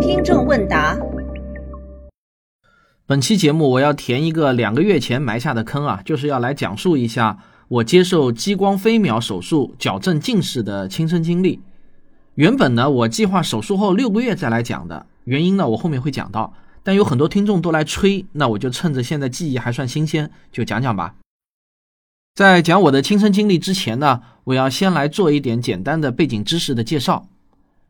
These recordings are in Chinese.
听众问答：本期节目我要填一个两个月前埋下的坑啊，就是要来讲述一下我接受激光飞秒手术矫正近视的亲身经历。原本呢，我计划手术后六个月再来讲的，原因呢，我后面会讲到。但有很多听众都来催，那我就趁着现在记忆还算新鲜，就讲讲吧。在讲我的亲身经历之前呢，我要先来做一点简单的背景知识的介绍。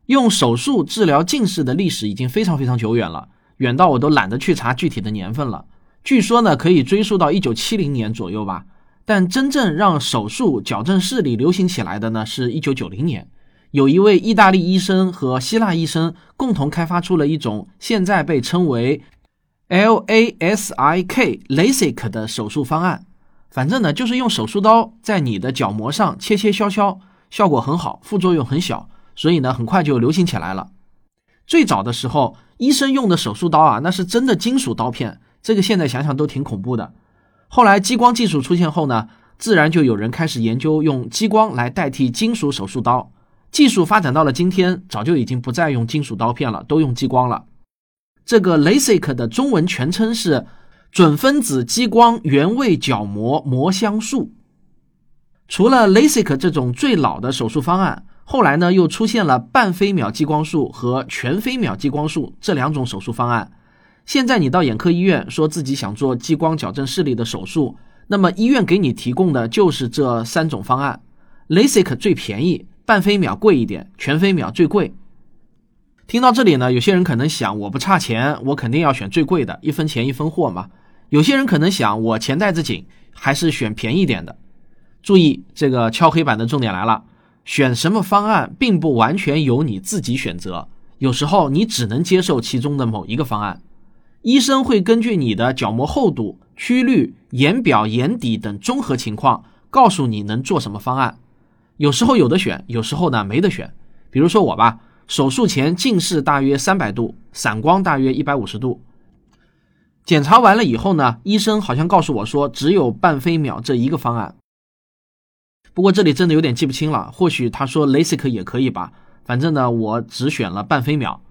用手术治疗近视的历史已经非常非常久远了，远到我都懒得去查具体的年份了。据说呢，可以追溯到一九七零年左右吧。但真正让手术矫正视力流行起来的呢，是一九九零年。有一位意大利医生和希腊医生共同开发出了一种现在被称为 LASIK LASIK 的手术方案。反正呢，就是用手术刀在你的角膜上切切削削，效果很好，副作用很小，所以呢，很快就流行起来了。最早的时候，医生用的手术刀啊，那是真的金属刀片，这个现在想想都挺恐怖的。后来激光技术出现后呢，自然就有人开始研究用激光来代替金属手术刀。技术发展到了今天，早就已经不再用金属刀片了，都用激光了。这个 LASIK 的中文全称是准分子激光原位角膜膜镶术。除了 LASIK 这种最老的手术方案，后来呢又出现了半飞秒激光术和全飞秒激光术这两种手术方案。现在你到眼科医院说自己想做激光矫正视力的手术，那么医院给你提供的就是这三种方案，LASIK 最便宜。半飞秒贵一点，全飞秒最贵。听到这里呢，有些人可能想，我不差钱，我肯定要选最贵的，一分钱一分货嘛。有些人可能想，我钱袋子紧，还是选便宜点的。注意，这个敲黑板的重点来了，选什么方案并不完全由你自己选择，有时候你只能接受其中的某一个方案。医生会根据你的角膜厚度、曲率、眼表、眼底等综合情况，告诉你能做什么方案。有时候有的选，有时候呢没得选。比如说我吧，手术前近视大约三百度，散光大约一百五十度。检查完了以后呢，医生好像告诉我说只有半飞秒这一个方案。不过这里真的有点记不清了，或许他说 LASIK 也可以吧。反正呢，我只选了半飞秒。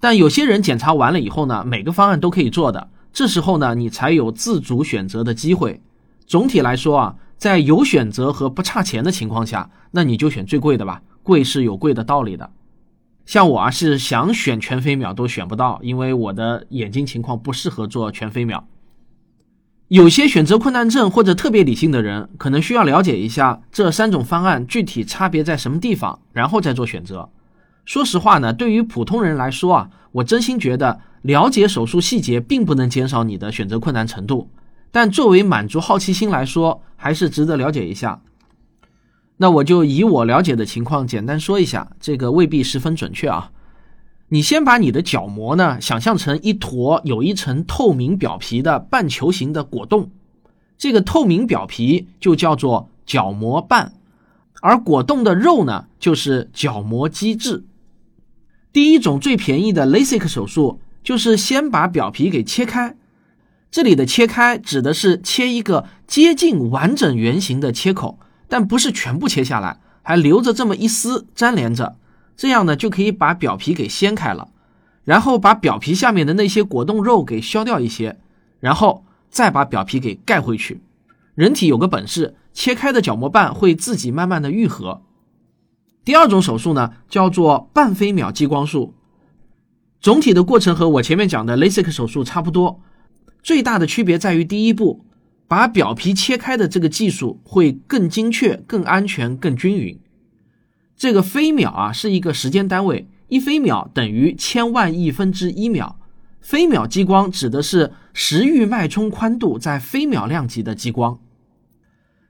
但有些人检查完了以后呢，每个方案都可以做的，这时候呢，你才有自主选择的机会。总体来说啊。在有选择和不差钱的情况下，那你就选最贵的吧，贵是有贵的道理的。像我啊，是想选全飞秒都选不到，因为我的眼睛情况不适合做全飞秒。有些选择困难症或者特别理性的人，可能需要了解一下这三种方案具体差别在什么地方，然后再做选择。说实话呢，对于普通人来说啊，我真心觉得了解手术细节并不能减少你的选择困难程度。但作为满足好奇心来说，还是值得了解一下。那我就以我了解的情况简单说一下，这个未必十分准确啊。你先把你的角膜呢想象成一坨有一层透明表皮的半球形的果冻，这个透明表皮就叫做角膜瓣，而果冻的肉呢就是角膜基质。第一种最便宜的 LASIK 手术就是先把表皮给切开。这里的切开指的是切一个接近完整圆形的切口，但不是全部切下来，还留着这么一丝粘连着，这样呢就可以把表皮给掀开了，然后把表皮下面的那些果冻肉给削掉一些，然后再把表皮给盖回去。人体有个本事，切开的角膜瓣会自己慢慢的愈合。第二种手术呢叫做半飞秒激光术，总体的过程和我前面讲的 LASIK 手术差不多。最大的区别在于，第一步把表皮切开的这个技术会更精确、更安全、更均匀。这个飞秒啊是一个时间单位，一飞秒等于千万亿分之一秒。飞秒激光指的是时域脉冲宽度在飞秒量级的激光。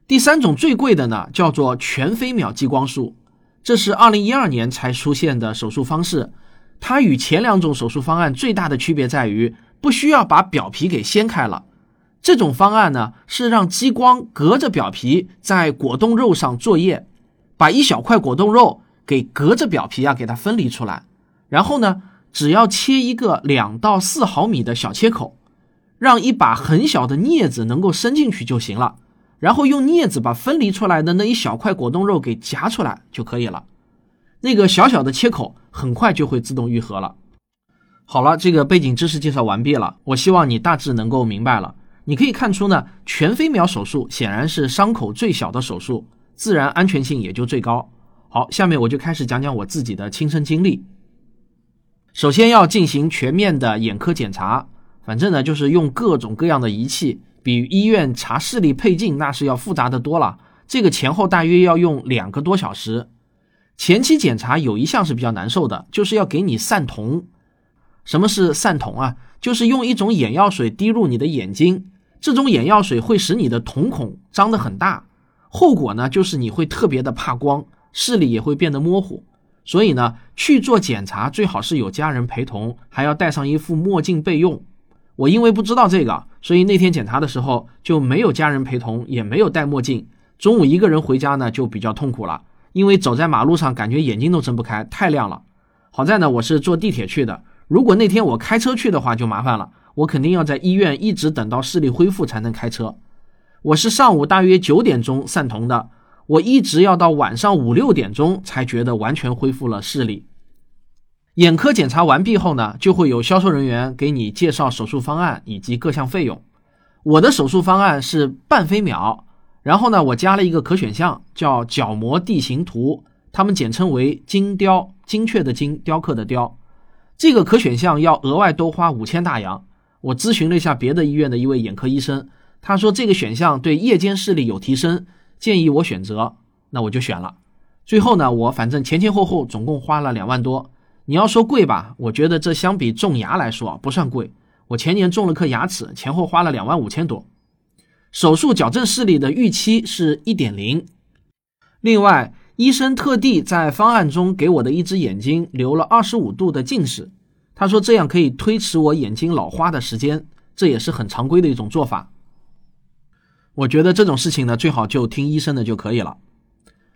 第三种最贵的呢，叫做全飞秒激光术，这是二零一二年才出现的手术方式。它与前两种手术方案最大的区别在于。不需要把表皮给掀开了，这种方案呢是让激光隔着表皮在果冻肉上作业，把一小块果冻肉给隔着表皮啊给它分离出来，然后呢只要切一个两到四毫米的小切口，让一把很小的镊子能够伸进去就行了，然后用镊子把分离出来的那一小块果冻肉给夹出来就可以了。那个小小的切口很快就会自动愈合了。好了，这个背景知识介绍完毕了，我希望你大致能够明白了。你可以看出呢，全飞秒手术显然是伤口最小的手术，自然安全性也就最高。好，下面我就开始讲讲我自己的亲身经历。首先要进行全面的眼科检查，反正呢就是用各种各样的仪器，比医院查视力配镜那是要复杂的多了。这个前后大约要用两个多小时。前期检查有一项是比较难受的，就是要给你散瞳。什么是散瞳啊？就是用一种眼药水滴入你的眼睛。这种眼药水会使你的瞳孔张得很大，后果呢就是你会特别的怕光，视力也会变得模糊。所以呢，去做检查最好是有家人陪同，还要戴上一副墨镜备用。我因为不知道这个，所以那天检查的时候就没有家人陪同，也没有戴墨镜。中午一个人回家呢，就比较痛苦了，因为走在马路上感觉眼睛都睁不开，太亮了。好在呢，我是坐地铁去的，如果那天我开车去的话就麻烦了。我肯定要在医院一直等到视力恢复才能开车。我是上午大约九点钟散瞳的，我一直要到晚上五六点钟才觉得完全恢复了视力。眼科检查完毕后呢，就会有销售人员给你介绍手术方案以及各项费用。我的手术方案是半飞秒，然后呢，我加了一个可选项叫角膜地形图，他们简称为精雕，精确的精，雕刻的雕。这个可选项要额外多花五千大洋。我咨询了一下别的医院的一位眼科医生，他说这个选项对夜间视力有提升，建议我选择，那我就选了。最后呢，我反正前前后后总共花了两万多。你要说贵吧，我觉得这相比种牙来说不算贵。我前年种了颗牙齿，前后花了两万五千多。手术矫正视力的预期是一点零。另外，医生特地在方案中给我的一只眼睛留了二十五度的近视。他说：“这样可以推迟我眼睛老花的时间，这也是很常规的一种做法。我觉得这种事情呢，最好就听医生的就可以了。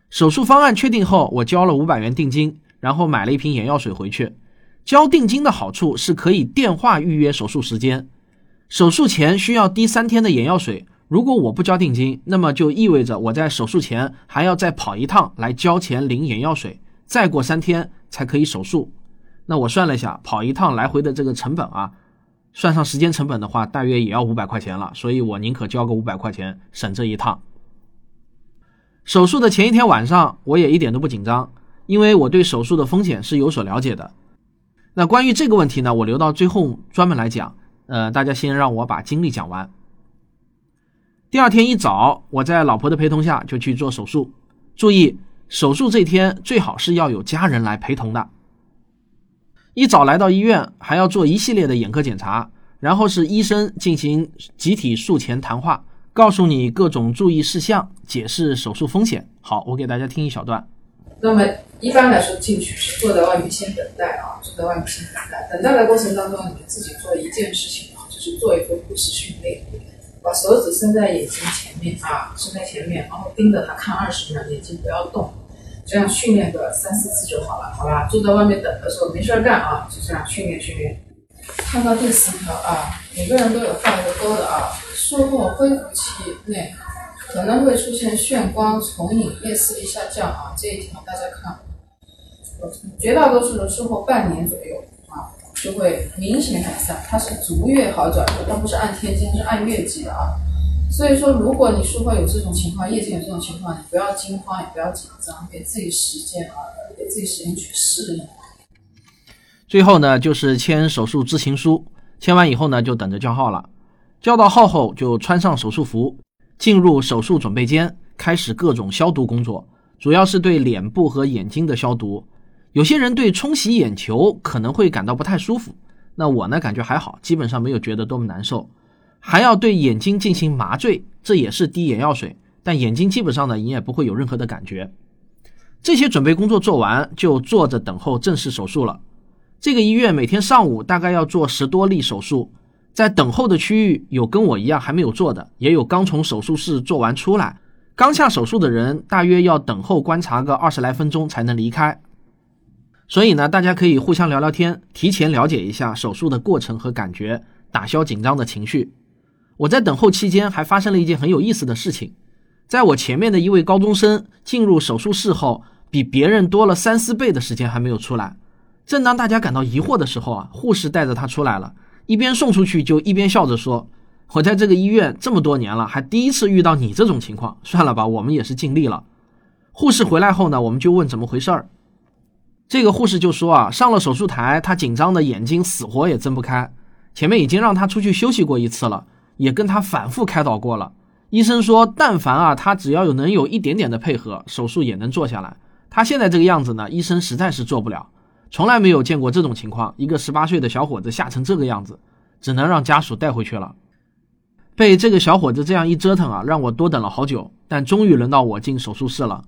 手术方案确定后，我交了五百元定金，然后买了一瓶眼药水回去。交定金的好处是可以电话预约手术时间。手术前需要滴三天的眼药水，如果我不交定金，那么就意味着我在手术前还要再跑一趟来交钱领眼药水，再过三天才可以手术。”那我算了一下，跑一趟来回的这个成本啊，算上时间成本的话，大约也要五百块钱了。所以我宁可交个五百块钱，省这一趟。手术的前一天晚上，我也一点都不紧张，因为我对手术的风险是有所了解的。那关于这个问题呢，我留到最后专门来讲。呃，大家先让我把经历讲完。第二天一早，我在老婆的陪同下就去做手术。注意，手术这天最好是要有家人来陪同的。一早来到医院，还要做一系列的眼科检查，然后是医生进行集体术前谈话，告诉你各种注意事项，解释手术风险。好，我给大家听一小段。那么一般来说，进去是坐在外面先等待啊，坐在外面先等待。等待的过程当中，你们自己做一件事情啊，就是做一个护士训练，把手指伸在眼睛前面啊，伸在前面，然后盯着它看二十秒，眼睛不要动。这样训练个三四次就好了，好吧？坐在外面等的时候没事干啊，就这样训练训练。看到第四条啊，每个人都有画一个勾的啊。术后恢复期内可能会出现眩光、重影、夜视力下降啊。这一条大家看，绝大多数的术后半年左右啊就会明显改善，它是逐月好转的，它不是按天经，是按月计的啊。所以说，如果你术后有这种情况，夜间有这种情况，你不要惊慌，也不要紧张，给自己时间啊，给自己时间去适应。最后呢，就是签手术知情书，签完以后呢，就等着叫号了。叫到号后，就穿上手术服，进入手术准备间，开始各种消毒工作，主要是对脸部和眼睛的消毒。有些人对冲洗眼球可能会感到不太舒服，那我呢，感觉还好，基本上没有觉得多么难受。还要对眼睛进行麻醉，这也是滴眼药水，但眼睛基本上呢，你也不会有任何的感觉。这些准备工作做完，就坐着等候正式手术了。这个医院每天上午大概要做十多例手术，在等候的区域有跟我一样还没有做的，也有刚从手术室做完出来，刚下手术的人大约要等候观察个二十来分钟才能离开。所以呢，大家可以互相聊聊天，提前了解一下手术的过程和感觉，打消紧张的情绪。我在等候期间还发生了一件很有意思的事情，在我前面的一位高中生进入手术室后，比别人多了三四倍的时间还没有出来。正当大家感到疑惑的时候啊，护士带着他出来了，一边送出去就一边笑着说：“我在这个医院这么多年了，还第一次遇到你这种情况。算了吧，我们也是尽力了。”护士回来后呢，我们就问怎么回事儿。这个护士就说啊，上了手术台，他紧张的眼睛死活也睁不开。前面已经让他出去休息过一次了，也跟他反复开导过了。医生说，但凡啊，他只要有能有一点点的配合，手术也能做下来。他现在这个样子呢，医生实在是做不了，从来没有见过这种情况。一个十八岁的小伙子吓成这个样子，只能让家属带回去了。被这个小伙子这样一折腾啊，让我多等了好久。但终于轮到我进手术室了。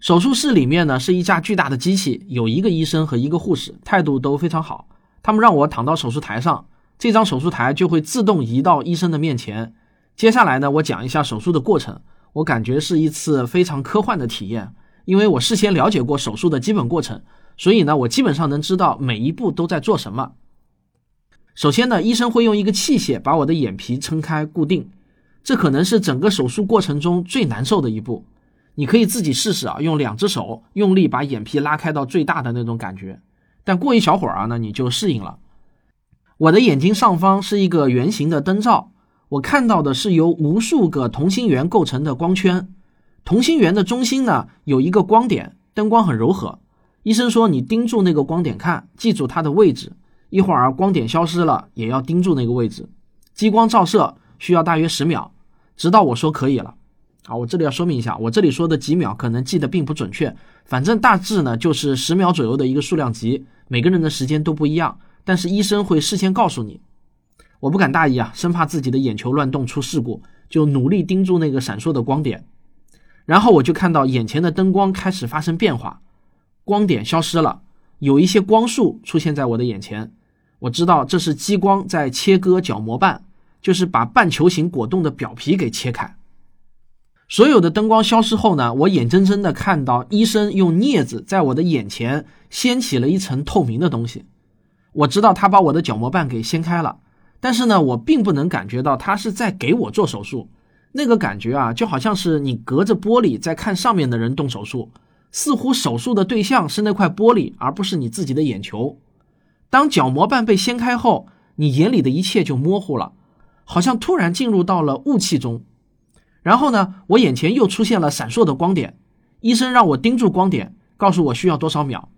手术室里面呢是一架巨大的机器，有一个医生和一个护士，态度都非常好。他们让我躺到手术台上，这张手术台就会自动移到医生的面前。接下来呢，我讲一下手术的过程。我感觉是一次非常科幻的体验，因为我事先了解过手术的基本过程，所以呢，我基本上能知道每一步都在做什么。首先呢，医生会用一个器械把我的眼皮撑开固定，这可能是整个手术过程中最难受的一步。你可以自己试试啊，用两只手用力把眼皮拉开到最大的那种感觉。但过一小会儿啊，那你就适应了。我的眼睛上方是一个圆形的灯罩，我看到的是由无数个同心圆构成的光圈。同心圆的中心呢有一个光点，灯光很柔和。医生说你盯住那个光点看，记住它的位置。一会儿光点消失了，也要盯住那个位置。激光照射需要大约十秒，直到我说可以了。啊，我这里要说明一下，我这里说的几秒可能记得并不准确，反正大致呢就是十秒左右的一个数量级，每个人的时间都不一样，但是医生会事先告诉你。我不敢大意啊，生怕自己的眼球乱动出事故，就努力盯住那个闪烁的光点，然后我就看到眼前的灯光开始发生变化，光点消失了，有一些光束出现在我的眼前，我知道这是激光在切割角膜瓣，就是把半球形果冻的表皮给切开。所有的灯光消失后呢，我眼睁睁的看到医生用镊子在我的眼前掀起了一层透明的东西。我知道他把我的角膜瓣给掀开了，但是呢，我并不能感觉到他是在给我做手术。那个感觉啊，就好像是你隔着玻璃在看上面的人动手术，似乎手术的对象是那块玻璃，而不是你自己的眼球。当角膜瓣被掀开后，你眼里的一切就模糊了，好像突然进入到了雾气中。然后呢，我眼前又出现了闪烁的光点，医生让我盯住光点，告诉我需要多少秒，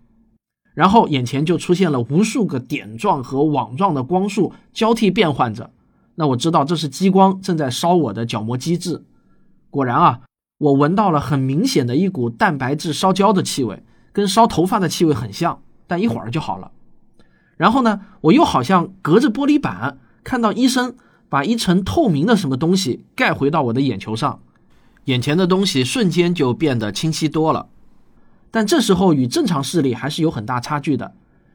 然后眼前就出现了无数个点状和网状的光束交替变换着。那我知道这是激光正在烧我的角膜基质。果然啊，我闻到了很明显的一股蛋白质烧焦的气味，跟烧头发的气味很像，但一会儿就好了。然后呢，我又好像隔着玻璃板看到医生。把一层透明的什么东西盖回到我的眼球上，眼前的东西瞬间就变得清晰多了。但这时候与正常视力还是有很大差距的，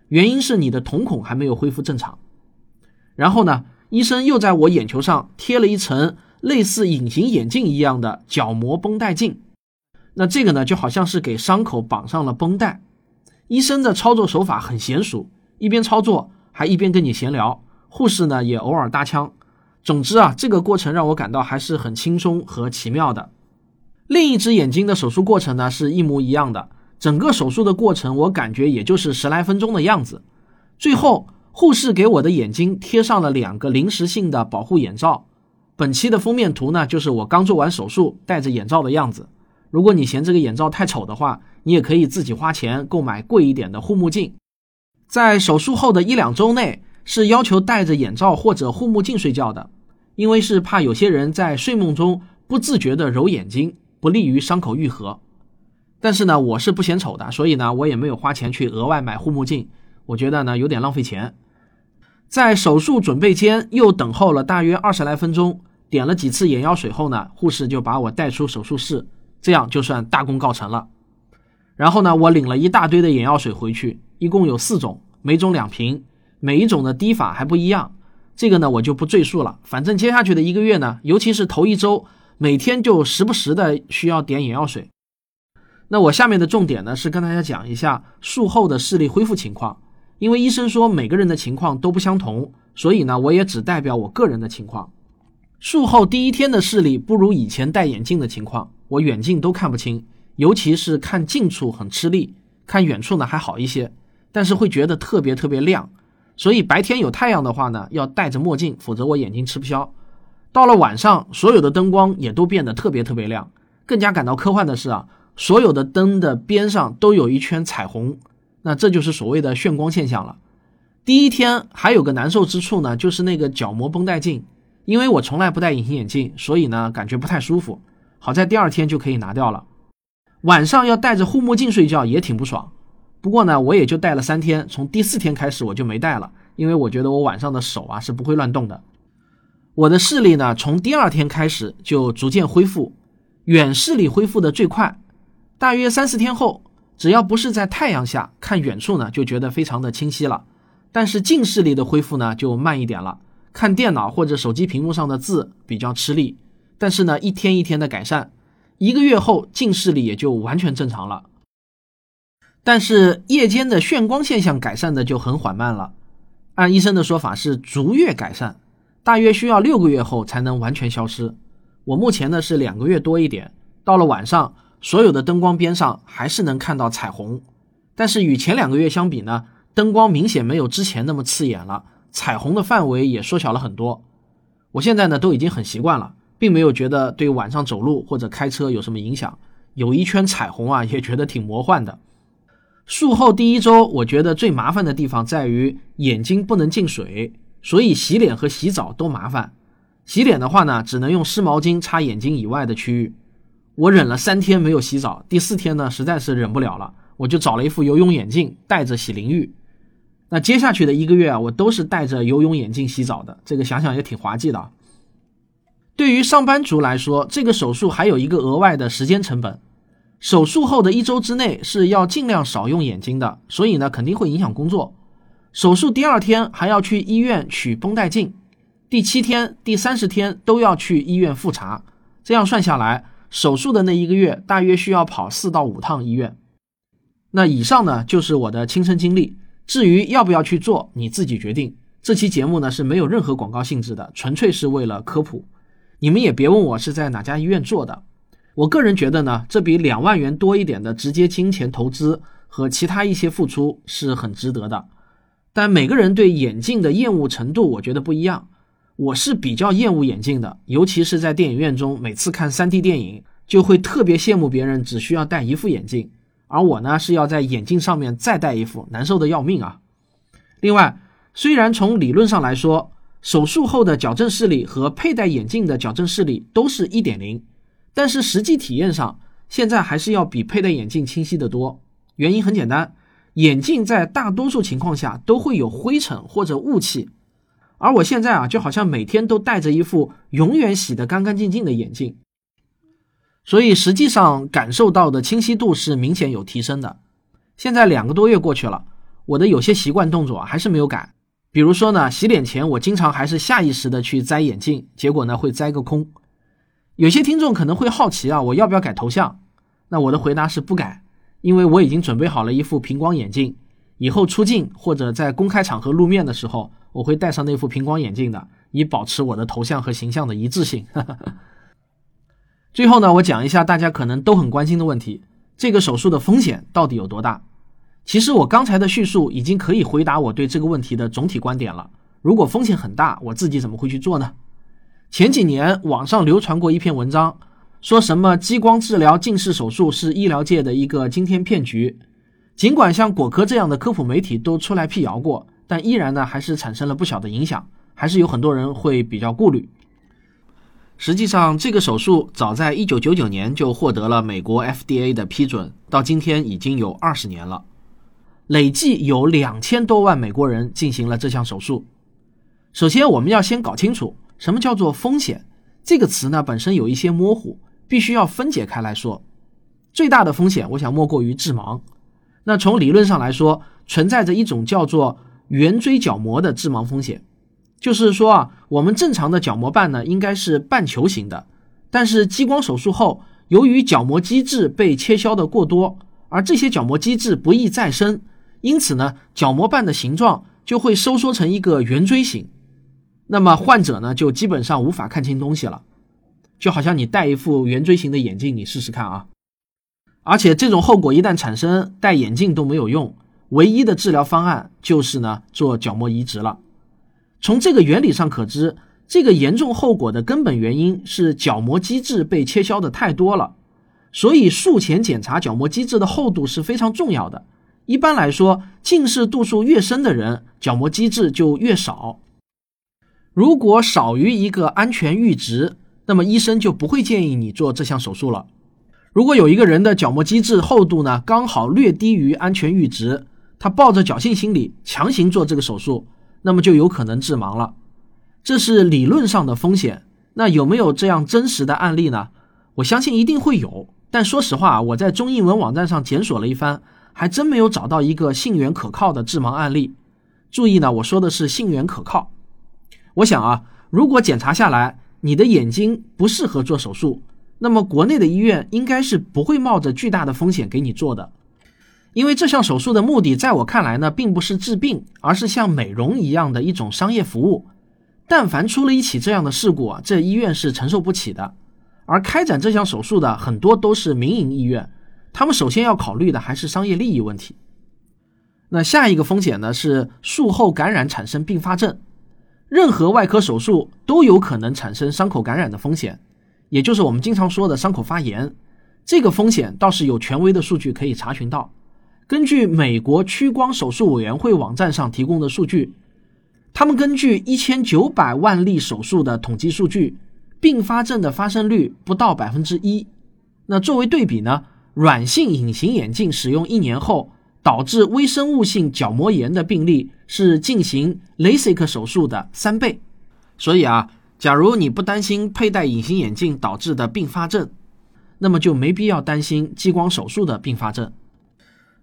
原因是你的瞳孔还没有恢复正常。然后呢，医生又在我眼球上贴了一层类似隐形眼镜一样的角膜绷带镜，那这个呢就好像是给伤口绑上了绷带。医生的操作手法很娴熟，一边操作还一边跟你闲聊，护士呢也偶尔搭腔。总之啊，这个过程让我感到还是很轻松和奇妙的。另一只眼睛的手术过程呢是一模一样的，整个手术的过程我感觉也就是十来分钟的样子。最后，护士给我的眼睛贴上了两个临时性的保护眼罩。本期的封面图呢，就是我刚做完手术戴着眼罩的样子。如果你嫌这个眼罩太丑的话，你也可以自己花钱购买贵一点的护目镜。在手术后的一两周内，是要求戴着眼罩或者护目镜睡觉的。因为是怕有些人在睡梦中不自觉地揉眼睛，不利于伤口愈合。但是呢，我是不嫌丑的，所以呢，我也没有花钱去额外买护目镜。我觉得呢，有点浪费钱。在手术准备间又等候了大约二十来分钟，点了几次眼药水后呢，护士就把我带出手术室，这样就算大功告成了。然后呢，我领了一大堆的眼药水回去，一共有四种，每种两瓶，每一种的滴法还不一样。这个呢，我就不赘述了。反正接下去的一个月呢，尤其是头一周，每天就时不时的需要点眼药水。那我下面的重点呢，是跟大家讲一下术后的视力恢复情况。因为医生说每个人的情况都不相同，所以呢，我也只代表我个人的情况。术后第一天的视力不如以前戴眼镜的情况，我远近都看不清，尤其是看近处很吃力，看远处呢还好一些，但是会觉得特别特别亮。所以白天有太阳的话呢，要戴着墨镜，否则我眼睛吃不消。到了晚上，所有的灯光也都变得特别特别亮。更加感到科幻的是啊，所有的灯的边上都有一圈彩虹，那这就是所谓的炫光现象了。第一天还有个难受之处呢，就是那个角膜绷带镜，因为我从来不戴隐形眼镜，所以呢感觉不太舒服。好在第二天就可以拿掉了。晚上要戴着护目镜睡觉也挺不爽，不过呢我也就戴了三天，从第四天开始我就没戴了，因为我觉得我晚上的手啊是不会乱动的。我的视力呢从第二天开始就逐渐恢复。远视力恢复的最快，大约三四天后，只要不是在太阳下看远处呢，就觉得非常的清晰了。但是近视力的恢复呢，就慢一点了。看电脑或者手机屏幕上的字比较吃力，但是呢，一天一天的改善，一个月后近视力也就完全正常了。但是夜间的眩光现象改善的就很缓慢了，按医生的说法是逐月改善，大约需要六个月后才能完全消失。我目前呢是两个月多一点，到了晚上，所有的灯光边上还是能看到彩虹，但是与前两个月相比呢，灯光明显没有之前那么刺眼了，彩虹的范围也缩小了很多。我现在呢都已经很习惯了，并没有觉得对晚上走路或者开车有什么影响。有一圈彩虹啊，也觉得挺魔幻的。术后第一周，我觉得最麻烦的地方在于眼睛不能进水，所以洗脸和洗澡都麻烦。洗脸的话呢，只能用湿毛巾擦眼睛以外的区域。我忍了三天没有洗澡，第四天呢，实在是忍不了了，我就找了一副游泳眼镜，戴着洗淋浴。那接下去的一个月啊，我都是戴着游泳眼镜洗澡的，这个想想也挺滑稽的。对于上班族来说，这个手术还有一个额外的时间成本。手术后的一周之内是要尽量少用眼睛的，所以呢，肯定会影响工作。手术第二天还要去医院取绷带镜。第七天、第三十天都要去医院复查，这样算下来，手术的那一个月大约需要跑四到五趟医院。那以上呢就是我的亲身经历，至于要不要去做，你自己决定。这期节目呢是没有任何广告性质的，纯粹是为了科普。你们也别问我是在哪家医院做的。我个人觉得呢，这比两万元多一点的直接金钱投资和其他一些付出是很值得的。但每个人对眼镜的厌恶程度，我觉得不一样。我是比较厌恶眼镜的，尤其是在电影院中，每次看 3D 电影就会特别羡慕别人只需要戴一副眼镜，而我呢是要在眼镜上面再戴一副，难受的要命啊。另外，虽然从理论上来说，手术后的矫正视力和佩戴眼镜的矫正视力都是一点零，但是实际体验上，现在还是要比佩戴眼镜清晰的多。原因很简单，眼镜在大多数情况下都会有灰尘或者雾气。而我现在啊，就好像每天都戴着一副永远洗得干干净净的眼镜，所以实际上感受到的清晰度是明显有提升的。现在两个多月过去了，我的有些习惯动作还是没有改。比如说呢，洗脸前我经常还是下意识的去摘眼镜，结果呢会摘个空。有些听众可能会好奇啊，我要不要改头像？那我的回答是不改，因为我已经准备好了一副平光眼镜，以后出镜或者在公开场合露面的时候。我会戴上那副平光眼镜的，以保持我的头像和形象的一致性。最后呢，我讲一下大家可能都很关心的问题：这个手术的风险到底有多大？其实我刚才的叙述已经可以回答我对这个问题的总体观点了。如果风险很大，我自己怎么会去做呢？前几年网上流传过一篇文章，说什么激光治疗近视手术是医疗界的一个惊天骗局。尽管像果壳这样的科普媒体都出来辟谣过。但依然呢，还是产生了不小的影响，还是有很多人会比较顾虑。实际上，这个手术早在一九九九年就获得了美国 FDA 的批准，到今天已经有二十年了，累计有两千多万美国人进行了这项手术。首先，我们要先搞清楚什么叫做风险这个词呢？本身有一些模糊，必须要分解开来说。最大的风险，我想莫过于致盲。那从理论上来说，存在着一种叫做圆锥角膜的致盲风险，就是说啊，我们正常的角膜瓣呢应该是半球形的，但是激光手术后，由于角膜基质被切削的过多，而这些角膜基质不易再生，因此呢，角膜瓣的形状就会收缩成一个圆锥形，那么患者呢就基本上无法看清东西了，就好像你戴一副圆锥形的眼镜，你试试看啊。而且这种后果一旦产生，戴眼镜都没有用，唯一的治疗方案就是呢做角膜移植了。从这个原理上可知，这个严重后果的根本原因是角膜基质被切削的太多了。所以术前检查角膜基质的厚度是非常重要的。一般来说，近视度数越深的人，角膜基质就越少。如果少于一个安全阈值，那么医生就不会建议你做这项手术了。如果有一个人的角膜基质厚度呢，刚好略低于安全阈值，他抱着侥幸心理强行做这个手术，那么就有可能致盲了。这是理论上的风险。那有没有这样真实的案例呢？我相信一定会有。但说实话，我在中英文网站上检索了一番，还真没有找到一个信源可靠的致盲案例。注意呢，我说的是信源可靠。我想啊，如果检查下来你的眼睛不适合做手术。那么，国内的医院应该是不会冒着巨大的风险给你做的，因为这项手术的目的，在我看来呢，并不是治病，而是像美容一样的一种商业服务。但凡出了一起这样的事故啊，这医院是承受不起的。而开展这项手术的很多都是民营医院，他们首先要考虑的还是商业利益问题。那下一个风险呢，是术后感染产生并发症。任何外科手术都有可能产生伤口感染的风险。也就是我们经常说的伤口发炎，这个风险倒是有权威的数据可以查询到。根据美国屈光手术委员会网站上提供的数据，他们根据一千九百万例手术的统计数据，并发症的发生率不到百分之一。那作为对比呢，软性隐形眼镜使用一年后导致微生物性角膜炎的病例是进行 LASIK 手术的三倍。所以啊。假如你不担心佩戴隐形眼镜导致的并发症，那么就没必要担心激光手术的并发症。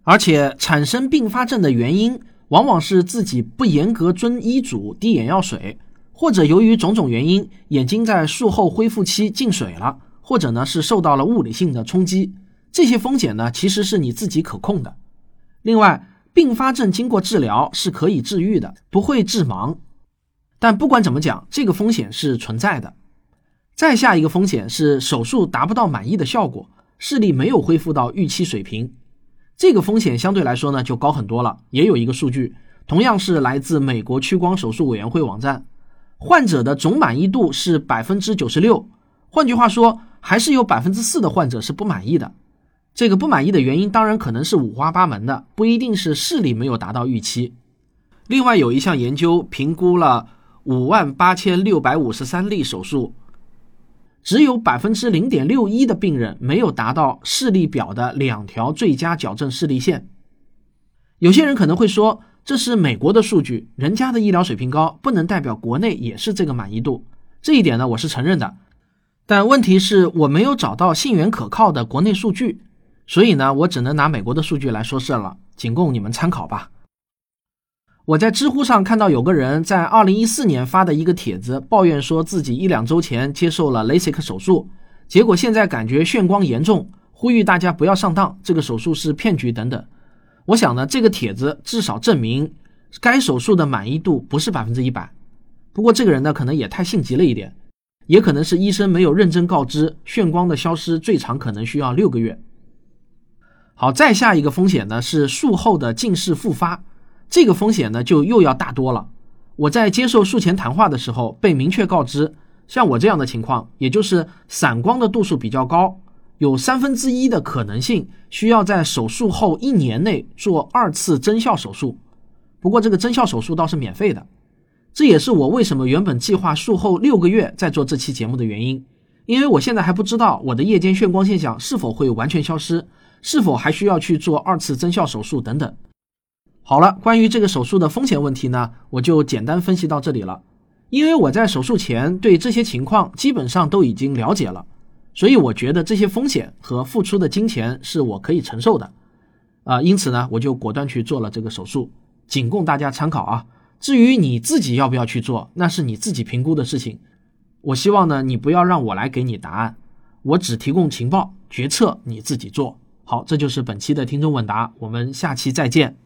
而且产生并发症的原因，往往是自己不严格遵医嘱滴眼药水，或者由于种种原因，眼睛在术后恢复期进水了，或者呢是受到了物理性的冲击。这些风险呢，其实是你自己可控的。另外，并发症经过治疗是可以治愈的，不会致盲。但不管怎么讲，这个风险是存在的。再下一个风险是手术达不到满意的效果，视力没有恢复到预期水平，这个风险相对来说呢就高很多了。也有一个数据，同样是来自美国屈光手术委员会网站，患者的总满意度是百分之九十六。换句话说，还是有百分之四的患者是不满意的。这个不满意的原因当然可能是五花八门的，不一定是视力没有达到预期。另外有一项研究评估了。五万八千六百五十三例手术，只有百分之零点六一的病人没有达到视力表的两条最佳矫正视力线。有些人可能会说，这是美国的数据，人家的医疗水平高，不能代表国内也是这个满意度。这一点呢，我是承认的。但问题是我没有找到信源可靠的国内数据，所以呢，我只能拿美国的数据来说事了，仅供你们参考吧。我在知乎上看到有个人在二零一四年发的一个帖子，抱怨说自己一两周前接受了 LASIK 手术，结果现在感觉眩光严重，呼吁大家不要上当，这个手术是骗局等等。我想呢，这个帖子至少证明该手术的满意度不是百分之一百。不过这个人呢，可能也太性急了一点，也可能是医生没有认真告知，眩光的消失最长可能需要六个月。好，再下一个风险呢是术后的近视复发。这个风险呢，就又要大多了。我在接受术前谈话的时候，被明确告知，像我这样的情况，也就是散光的度数比较高，有三分之一的可能性需要在手术后一年内做二次增效手术。不过这个增效手术倒是免费的，这也是我为什么原本计划术后六个月再做这期节目的原因。因为我现在还不知道我的夜间眩光现象是否会完全消失，是否还需要去做二次增效手术等等。好了，关于这个手术的风险问题呢，我就简单分析到这里了。因为我在手术前对这些情况基本上都已经了解了，所以我觉得这些风险和付出的金钱是我可以承受的，啊，因此呢，我就果断去做了这个手术，仅供大家参考啊。至于你自己要不要去做，那是你自己评估的事情。我希望呢，你不要让我来给你答案，我只提供情报，决策你自己做好。这就是本期的听众问答，我们下期再见。